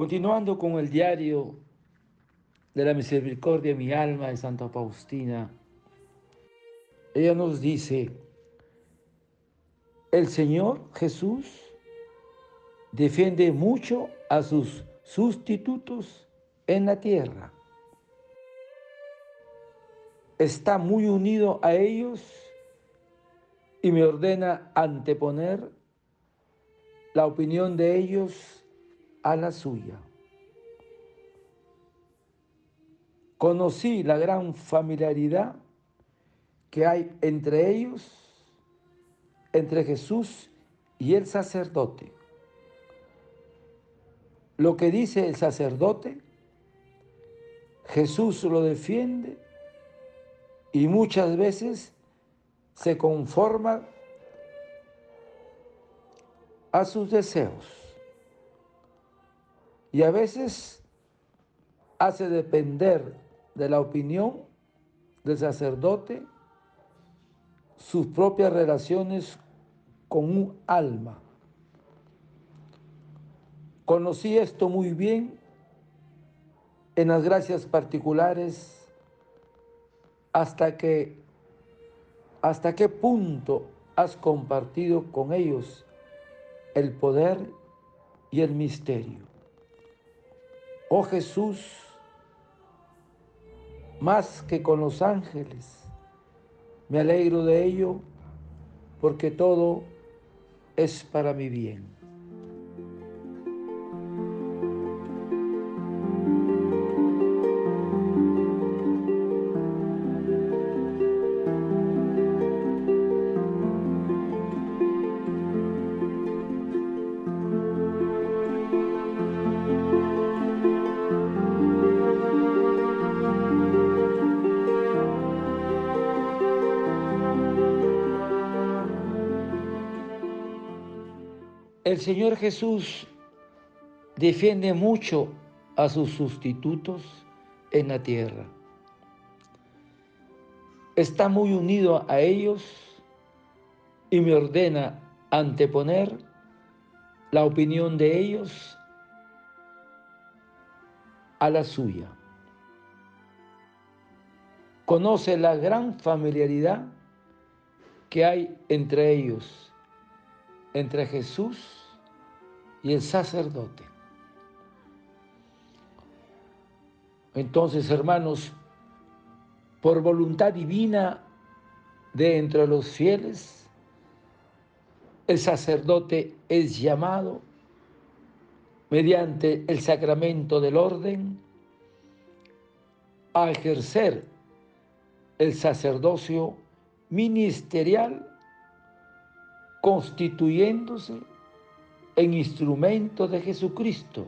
Continuando con el diario de la misericordia mi alma de Santa Faustina, ella nos dice, el Señor Jesús defiende mucho a sus sustitutos en la tierra. Está muy unido a ellos y me ordena anteponer la opinión de ellos a la suya. Conocí la gran familiaridad que hay entre ellos, entre Jesús y el sacerdote. Lo que dice el sacerdote, Jesús lo defiende y muchas veces se conforma a sus deseos y a veces hace depender de la opinión del sacerdote sus propias relaciones con un alma. Conocí esto muy bien en las gracias particulares hasta que hasta qué punto has compartido con ellos el poder y el misterio. Oh Jesús, más que con los ángeles, me alegro de ello porque todo es para mi bien. El Señor Jesús defiende mucho a sus sustitutos en la tierra. Está muy unido a ellos y me ordena anteponer la opinión de ellos a la suya. Conoce la gran familiaridad que hay entre ellos, entre Jesús y el sacerdote. Entonces, hermanos, por voluntad divina de entre los fieles, el sacerdote es llamado mediante el sacramento del orden a ejercer el sacerdocio ministerial constituyéndose en instrumento de Jesucristo,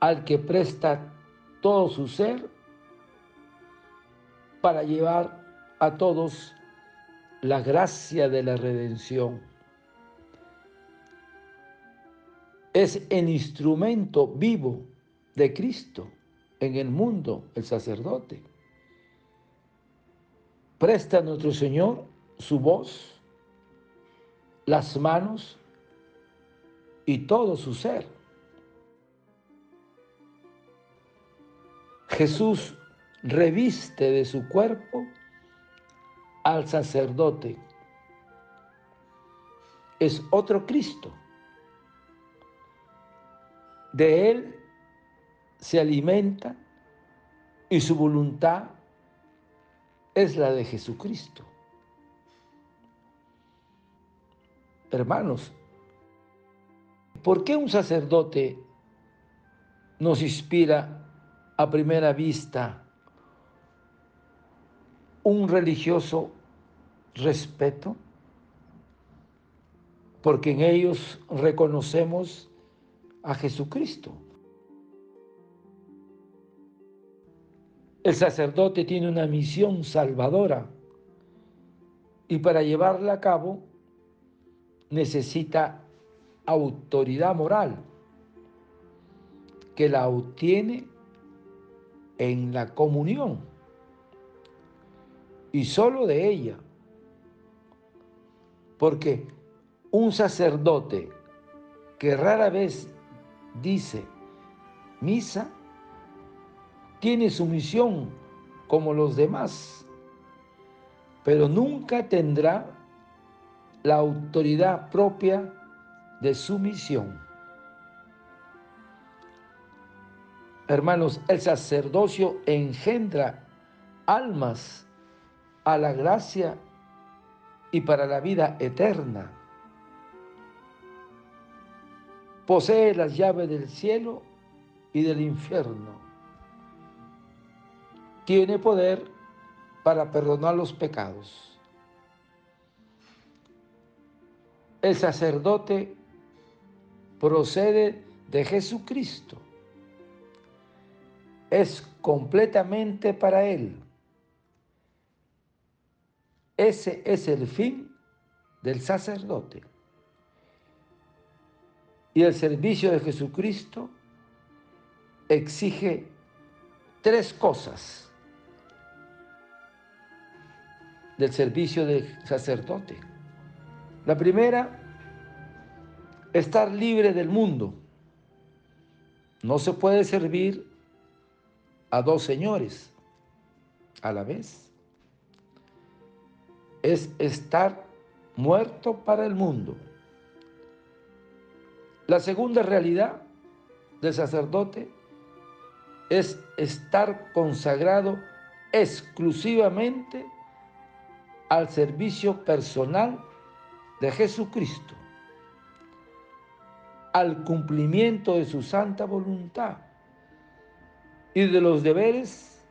al que presta todo su ser para llevar a todos la gracia de la redención. Es el instrumento vivo de Cristo en el mundo, el sacerdote. Presta a nuestro Señor su voz, las manos y todo su ser. Jesús reviste de su cuerpo al sacerdote. Es otro Cristo. De él se alimenta y su voluntad es la de Jesucristo. Hermanos, ¿Por qué un sacerdote nos inspira a primera vista un religioso respeto? Porque en ellos reconocemos a Jesucristo. El sacerdote tiene una misión salvadora y para llevarla a cabo necesita autoridad moral que la obtiene en la comunión y solo de ella. Porque un sacerdote que rara vez dice misa, tiene su misión como los demás, pero nunca tendrá la autoridad propia de su misión. Hermanos, el sacerdocio engendra almas a la gracia y para la vida eterna. Posee las llaves del cielo y del infierno. Tiene poder para perdonar los pecados. El sacerdote procede de Jesucristo. Es completamente para Él. Ese es el fin del sacerdote. Y el servicio de Jesucristo exige tres cosas del servicio del sacerdote. La primera, estar libre del mundo. No se puede servir a dos señores a la vez. Es estar muerto para el mundo. La segunda realidad del sacerdote es estar consagrado exclusivamente al servicio personal de Jesucristo, al cumplimiento de su santa voluntad y de los deberes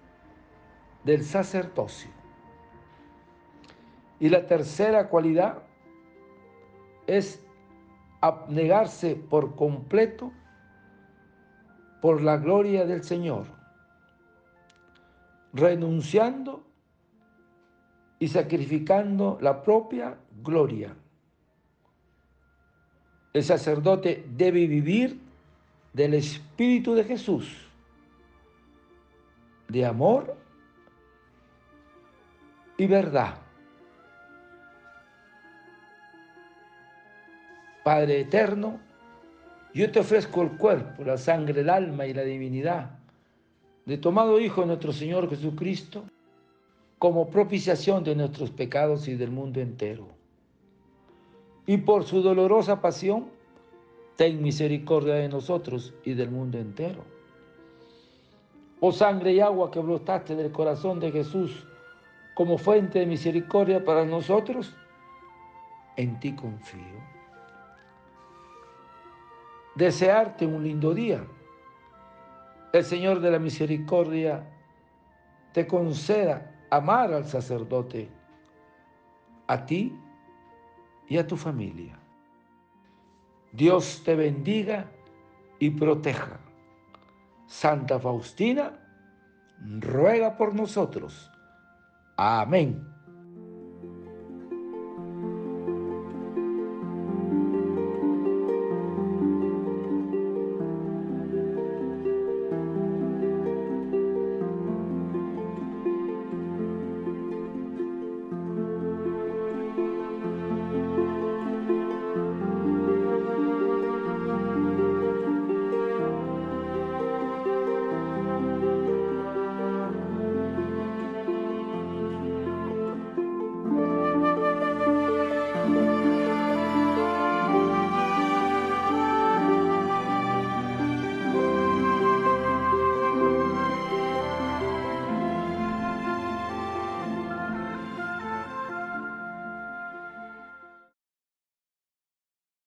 del sacerdocio. Y la tercera cualidad es abnegarse por completo por la gloria del Señor, renunciando y sacrificando la propia gloria. El sacerdote debe vivir del Espíritu de Jesús, de amor y verdad. Padre eterno, yo te ofrezco el cuerpo, la sangre, el alma y la divinidad de tomado Hijo nuestro Señor Jesucristo como propiciación de nuestros pecados y del mundo entero. Y por su dolorosa pasión, ten misericordia de nosotros y del mundo entero. Oh sangre y agua que brotaste del corazón de Jesús como fuente de misericordia para nosotros, en ti confío desearte un lindo día. El Señor de la Misericordia te conceda amar al sacerdote, a ti y a tu familia. Dios te bendiga y proteja. Santa Faustina, ruega por nosotros. Amén.